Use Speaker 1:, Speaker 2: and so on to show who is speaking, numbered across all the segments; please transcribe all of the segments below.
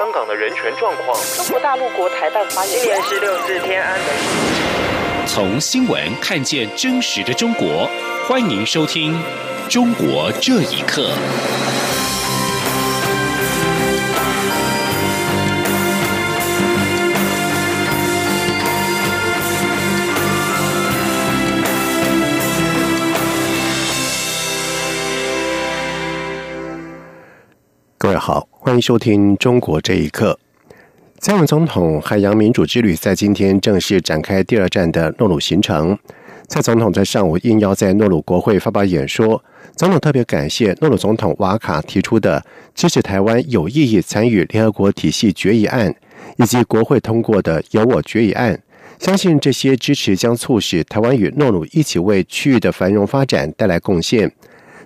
Speaker 1: 香港的人权状况。
Speaker 2: 中国大陆国台办发言
Speaker 1: 今年是六四天安门。
Speaker 3: 从新闻看见真实的中国，欢迎收听《中国这一刻》。
Speaker 4: 各位好，欢迎收听《中国这一刻》。蔡英文总统海洋民主之旅在今天正式展开第二站的诺鲁行程。蔡总统在上午应邀在诺鲁国会发表演说。总统特别感谢诺鲁总统瓦卡提出的支持台湾有意义参与联合国体系决议案，以及国会通过的由我决议案。相信这些支持将促使台湾与诺鲁一起为区域的繁荣发展带来贡献。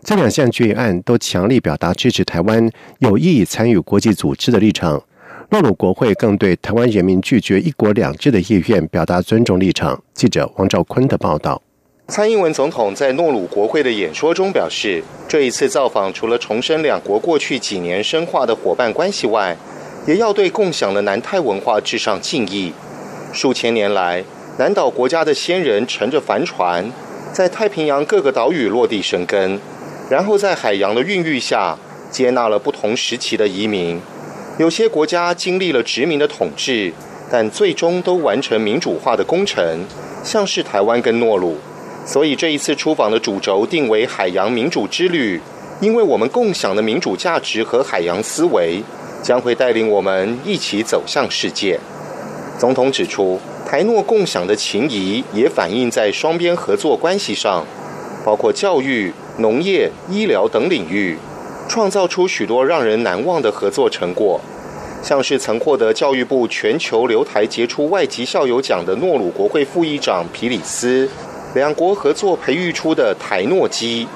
Speaker 4: 这两项决议案都强力表达支持台湾有意义参与国际组织的立场。诺鲁国会更对台湾人民拒绝一国两制的意愿表达尊重立场。记者王兆坤的报道。
Speaker 5: 蔡英文总统在诺鲁国会的演说中表示，这一次造访除了重申两国过去几年深化的伙伴关系外，也要对共享的南太文化致上敬意。数千年来，南岛国家的先人乘着帆船，在太平洋各个岛屿落地生根。然后在海洋的孕育下，接纳了不同时期的移民。有些国家经历了殖民的统治，但最终都完成民主化的工程，像是台湾跟诺鲁。所以这一次出访的主轴定为海洋民主之旅，因为我们共享的民主价值和海洋思维，将会带领我们一起走向世界。总统指出，台诺共享的情谊也反映在双边合作关系上，包括教育。农业、医疗等领域，创造出许多让人难忘的合作成果，像是曾获得教育部全球留台杰出外籍校友奖的诺鲁国会副议长皮里斯，两国合作培育出的台诺基，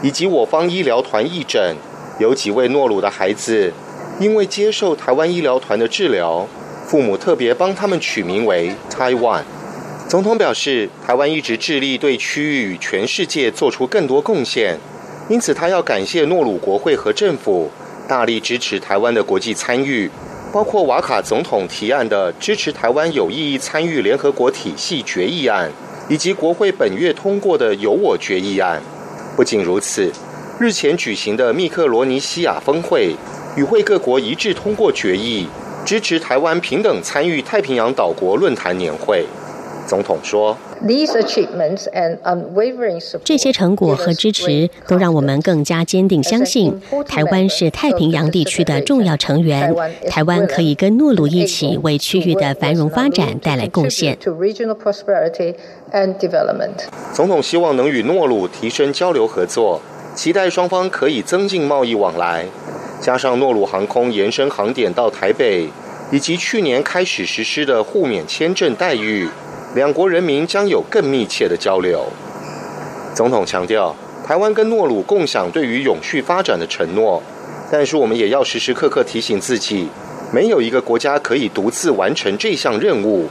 Speaker 5: 以及我方医疗团义诊，有几位诺鲁的孩子，因为接受台湾医疗团的治疗，父母特别帮他们取名为 Taiwan。总统表示，台湾一直致力对区域与全世界做出更多贡献，因此他要感谢诺鲁国会和政府大力支持台湾的国际参与，包括瓦卡总统提案的支持台湾有意义参与联合国体系决议案，以及国会本月通过的由我决议案。不仅如此，日前举行的密克罗尼西亚峰会与会各国一致通过决议，支持台湾平等参与太平洋岛国论坛年会。总统说：“
Speaker 6: 这些成果和支持都让我们更加坚定相信，台湾是太平洋地区的重要成员。台湾可以跟诺鲁一起为区域的繁荣发展带来贡献。”
Speaker 5: 总统希望能与诺鲁提升交流合作，期待双方可以增进贸易往来，加上诺鲁航空延伸航点到台北，以及去年开始实施的互免签证待遇。两国人民将有更密切的交流。总统强调，台湾跟诺鲁共享对于永续发展的承诺，但是我们也要时时刻刻提醒自己，没有一个国家可以独自完成这项任务。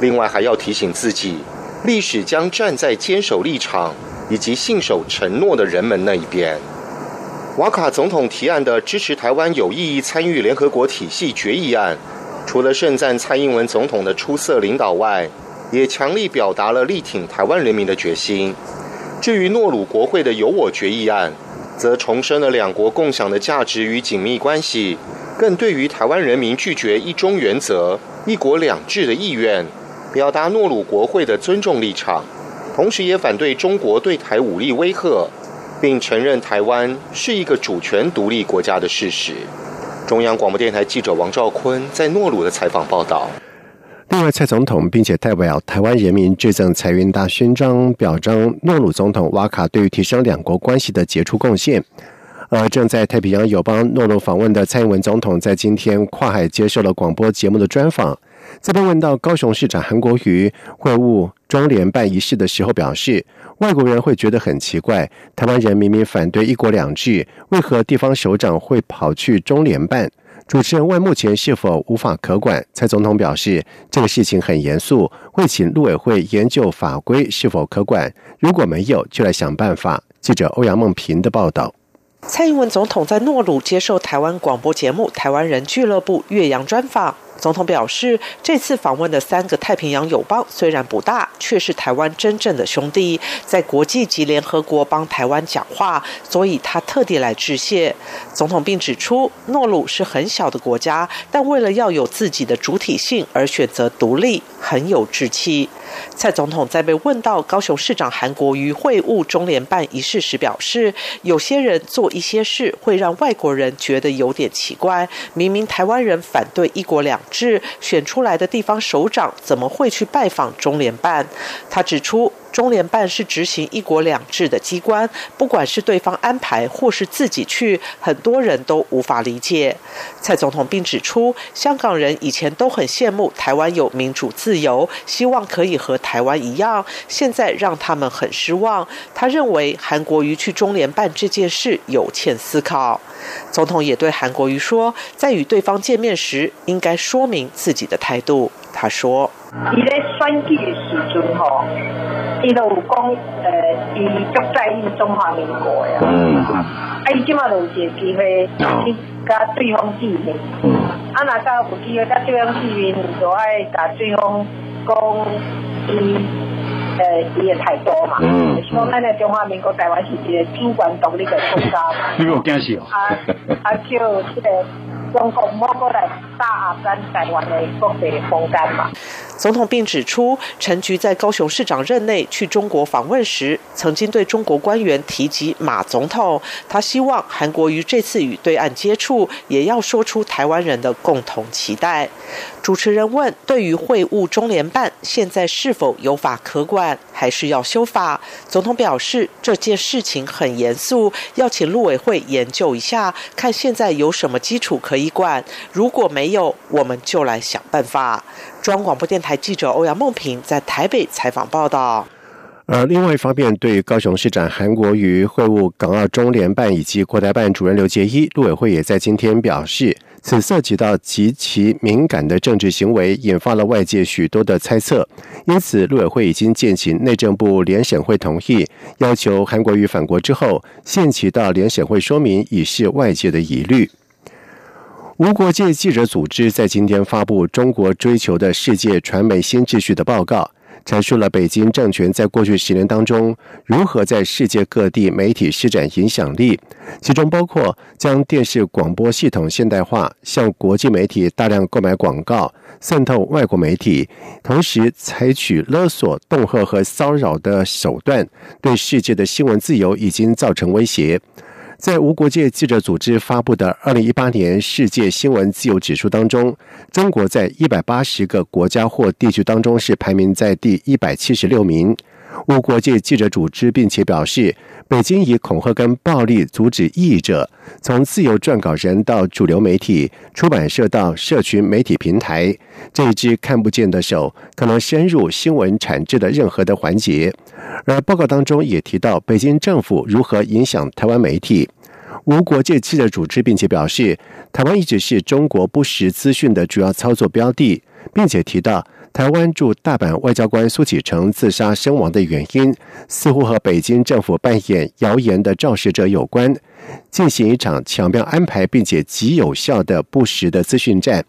Speaker 5: 另外，还要提醒自己，历史将站在坚守立场以及信守承诺的人们那一边。瓦卡总统提案的支持台湾有意义参与联合国体系决议案，除了盛赞蔡英文总统的出色领导外，也强力表达了力挺台湾人民的决心。至于诺鲁国会的由我决议案，则重申了两国共享的价值与紧密关系，更对于台湾人民拒绝一中原则、一国两制的意愿，表达诺鲁国会的尊重立场，同时也反对中国对台武力威吓，并承认台湾是一个主权独立国家的事实。中央广播电台记者王兆坤在诺鲁的采访报道。
Speaker 4: 蔡总统并且代表台湾人民致赠财运大勋章，表彰诺鲁总统瓦卡对于提升两国关系的杰出贡献。而正在太平洋友邦诺鲁访问的蔡英文总统，在今天跨海接受了广播节目的专访，在被问到高雄市长韩国瑜会晤中联办仪式的时候，表示外国人会觉得很奇怪，台湾人明明反对一国两制，为何地方首长会跑去中联办？主持人问目前是否无法可管，蔡总统表示这个事情很严肃，会请陆委会研究法规是否可管，如果没有，就来想办法。记者欧阳梦平的报道。
Speaker 2: 蔡英文总统在诺鲁接受台湾广播节目《台湾人俱乐部》岳阳专访。总统表示，这次访问的三个太平洋友邦虽然不大，却是台湾真正的兄弟，在国际及联合国帮台湾讲话，所以他特地来致谢。总统并指出，诺鲁是很小的国家，但为了要有自己的主体性而选择独立，很有志气。蔡总统在被问到高雄市长韩国瑜会晤中联办一事时表示，有些人做一些事会让外国人觉得有点奇怪，明明台湾人反对一国两。制选出来的地方首长怎么会去拜访中联办？他指出。中联办是执行一国两制的机关，不管是对方安排或是自己去，很多人都无法理解。蔡总统并指出，香港人以前都很羡慕台湾有民主自由，希望可以和台湾一样，现在让他们很失望。他认为韩国瑜去中联办这件事有欠思考。总统也对韩国瑜说，在与对方见面时，应该说明自己的态度。他说：“
Speaker 7: 伊咧选举的时阵吼。”伊都有讲，呃，伊足在意中华民国呀。嗯。啊，伊即马就有一个机会去甲对方见面。嗯。啊，若到有机会甲对方见面，就爱甲对方讲伊，呃，伊的态度嘛。嗯。希望咱的中华民国台湾是一个主权独立的国家。
Speaker 8: 你有惊喜哦。
Speaker 7: 啊啊，叫这个总统莫过来打压咱台湾的国际空间嘛。
Speaker 2: 总统并指出，陈菊在高雄市长任内去中国访问时，曾经对中国官员提及马总统。他希望韩国瑜这次与对岸接触，也要说出台湾人的共同期待。主持人问：对于会晤中联办，现在是否有法可管，还是要修法？总统表示，这件事情很严肃，要请陆委会研究一下，看现在有什么基础可以管。如果没有，我们就来想办法。中央广播电台记者欧阳梦平在台北采访报道。
Speaker 4: 而另外一方面，对高雄市长韩国瑜会晤港澳中联办以及国台办主任刘杰一，陆委会也在今天表示，此涉及到极其敏感的政治行为，引发了外界许多的猜测。因此，陆委会已经建请内政部联审会同意，要求韩国瑜返国之后，限期到联审会说明，以示外界的疑虑。无国界记者组织在今天发布《中国追求的世界传媒新秩序》的报告，阐述了北京政权在过去十年当中如何在世界各地媒体施展影响力，其中包括将电视广播系统现代化，向国际媒体大量购买广告，渗透外国媒体，同时采取勒索、恫吓和骚扰的手段，对世界的新闻自由已经造成威胁。在无国界记者组织发布的二零一八年世界新闻自由指数当中，中国在一百八十个国家或地区当中是排名在第一百七十六名。无国界记者组织并且表示，北京以恐吓跟暴力阻止译者，从自由撰稿人到主流媒体、出版社到社群媒体平台，这一只看不见的手可能深入新闻产制的任何的环节。而报告当中也提到，北京政府如何影响台湾媒体。无国界记者组织并且表示，台湾一直是中国不实资讯的主要操作标的，并且提到，台湾驻大阪外交官苏启成自杀身亡的原因，似乎和北京政府扮演谣言的肇事者有关，进行一场巧妙安排并且极有效的不实的资讯战。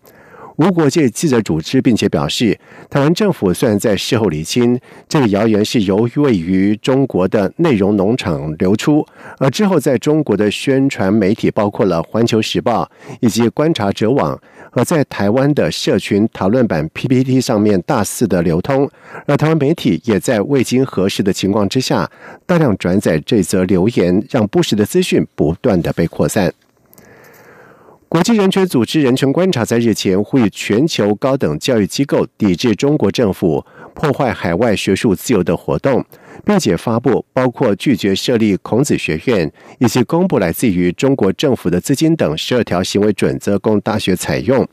Speaker 4: 无国界记者组织并且表示，台湾政府虽然在事后厘清这个谣言是由于位于中国的内容农场流出，而之后在中国的宣传媒体包括了《环球时报》以及观察者网，而在台湾的社群讨论版 PPT 上面大肆的流通，而台湾媒体也在未经核实的情况之下，大量转载这则留言，让不实的资讯不断的被扩散。国际人权组织人权观察在日前呼吁全球高等教育机构抵制中国政府破坏海外学术自由的活动，并且发布包括拒绝设立孔子学院以及公布来自于中国政府的资金等十二条行为准则供大学采用。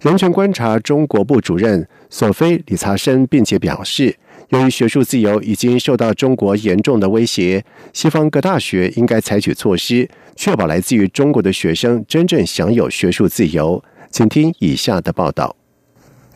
Speaker 4: 人权观察中国部主任索菲·理查森并且表示。由于学术自由已经受到中国严重的威胁，西方各大学应该采取措施，确保来自于中国的学生真正享有学术自由。请听以下的报道。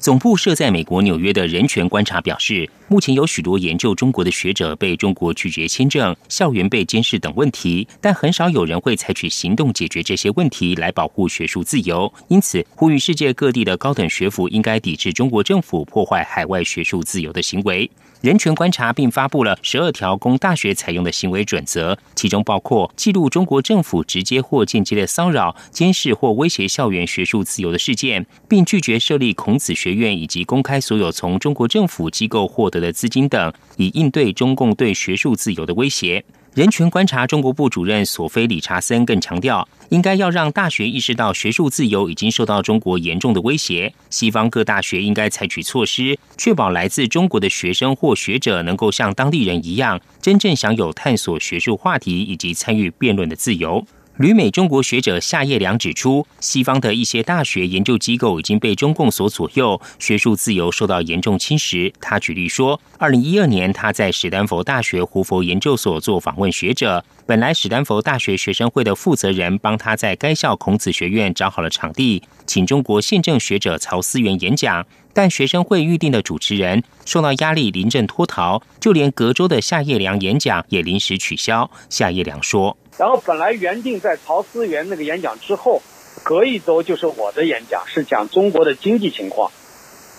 Speaker 8: 总部设在美国纽约的人权观察表示，目前有许多研究中国的学者被中国拒绝签证、校园被监视等问题，但很少有人会采取行动解决这些问题来保护学术自由。因此，呼吁世界各地的高等学府应该抵制中国政府破坏海外学术自由的行为。人权观察并发布了十二条供大学采用的行为准则，其中包括记录中国政府直接或间接的骚扰、监视或威胁校园学术自由的事件，并拒绝设立孔子学院以及公开所有从中国政府机构获得的资金等，以应对中共对学术自由的威胁。人权观察中国部主任索菲·理查森更强调，应该要让大学意识到学术自由已经受到中国严重的威胁。西方各大学应该采取措施，确保来自中国的学生或学者能够像当地人一样，真正享有探索学术话题以及参与辩论的自由。旅美中国学者夏叶良指出，西方的一些大学研究机构已经被中共所左右，学术自由受到严重侵蚀。他举例说，二零一二年他在史丹佛大学胡佛研究所做访问学者，本来史丹佛大学学生会的负责人帮他在该校孔子学院找好了场地，请中国宪政学者曹思源演讲。但学生会预定的主持人受到压力，临阵脱逃，就连隔周的夏叶良演讲也临时取消。夏叶良说：“
Speaker 9: 然后本来原定在曹思源那个演讲之后，隔一周就是我的演讲，是讲中国的经济情况。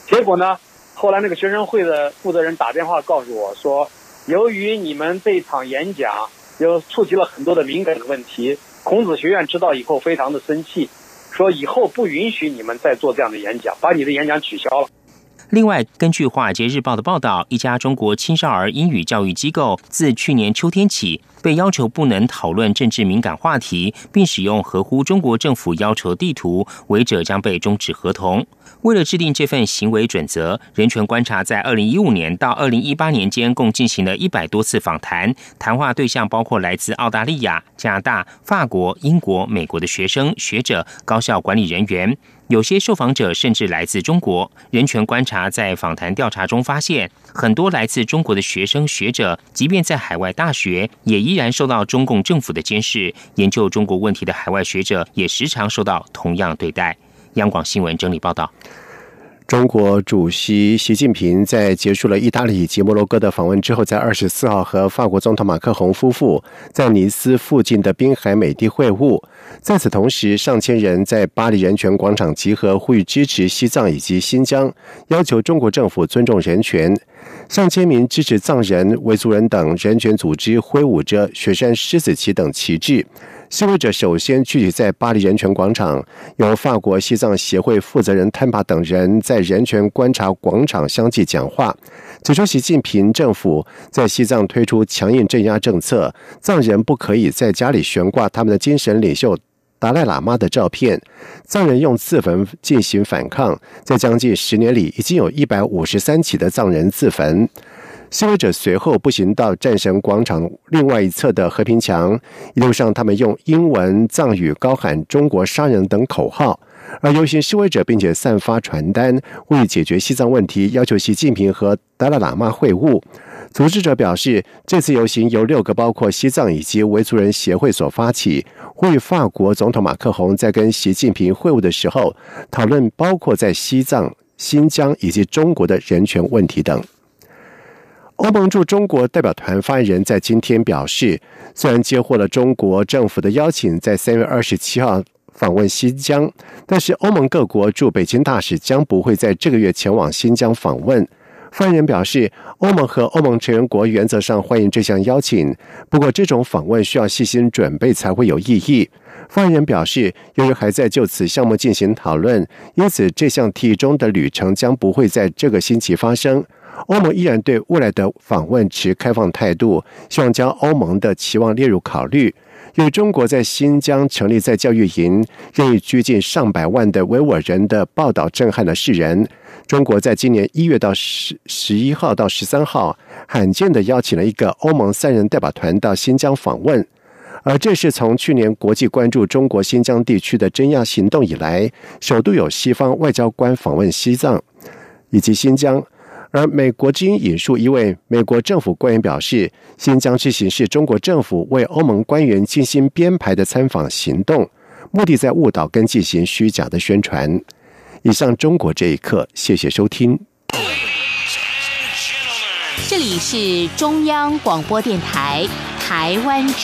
Speaker 9: 结果呢，后来那个学生会的负责人打电话告诉我说，由于你们这场演讲又触及了很多的敏感的问题，孔子学院知道以后非常的生气。”说以后不允许你们再做这样的演讲，把你的演讲取消了。
Speaker 8: 另外，根据《华尔街日报》的报道，一家中国青少儿英语教育机构自去年秋天起。被要求不能讨论政治敏感话题，并使用合乎中国政府要求地图，违者将被终止合同。为了制定这份行为准则，人权观察在二零一五年到二零一八年间，共进行了一百多次访谈，谈话对象包括来自澳大利亚、加拿大、法国、英国、美国的学生、学者、高校管理人员。有些受访者甚至来自中国。人权观察在访谈调查中发现，很多来自中国的学生学者，即便在海外大学，也依然受到中共政府的监视。研究中国问题的海外学者也时常受到同样对待。央广新闻整理报道。
Speaker 4: 中国主席习近平在结束了意大利及摩洛哥的访问之后，在二十四号和法国总统马克宏夫妇在尼斯附近的滨海美地会晤。在此同时，上千人在巴黎人权广场集合，呼吁支持西藏以及新疆，要求中国政府尊重人权。上千名支持藏人、维族人等人权组织挥舞着雪山狮子旗等旗帜。示威者首先聚集在巴黎人权广场，由法国西藏协会负责人坦帕等人在人权观察广场相继讲话，指出习近平政府在西藏推出强硬镇压政策，藏人不可以在家里悬挂他们的精神领袖达赖喇嘛的照片，藏人用自焚进行反抗，在将近十年里，已经有一百五十三起的藏人自焚。示威者随后步行到战神广场另外一侧的和平墙，一路上他们用英文、藏语高喊“中国杀人”等口号。而游行示威者并且散发传单，为解决西藏问题，要求习近平和达赖喇嘛会晤。组织者表示，这次游行由六个包括西藏以及维族人协会所发起，为法国总统马克宏在跟习近平会晤的时候，讨论包括在西藏、新疆以及中国的人权问题等。欧盟驻中国代表团发言人在今天表示，虽然接获了中国政府的邀请，在三月二十七号访问新疆，但是欧盟各国驻北京大使将不会在这个月前往新疆访问。发言人表示，欧盟和欧盟成员国原则上欢迎这项邀请，不过这种访问需要细心准备才会有意义。发言人表示，由于还在就此项目进行讨论，因此这项提议中的旅程将不会在这个星期发生。欧盟依然对未来的访问持开放态度，希望将欧盟的期望列入考虑。由中国在新疆成立在教育营，任意拘禁上百万的维吾尔人的报道震撼了世人。中国在今年一月到十十一号到十三号，罕见的邀请了一个欧盟三人代表团到新疆访问，而这是从去年国际关注中国新疆地区的镇压行动以来，首度有西方外交官访问西藏以及新疆。而美国之音引述一位美国政府官员表示，新疆之行是中国政府为欧盟官员精心编排的参访行动，目的在误导跟进行虚假的宣传。以上中国这一刻，谢谢收听。
Speaker 10: 这里是中央广播电台台湾。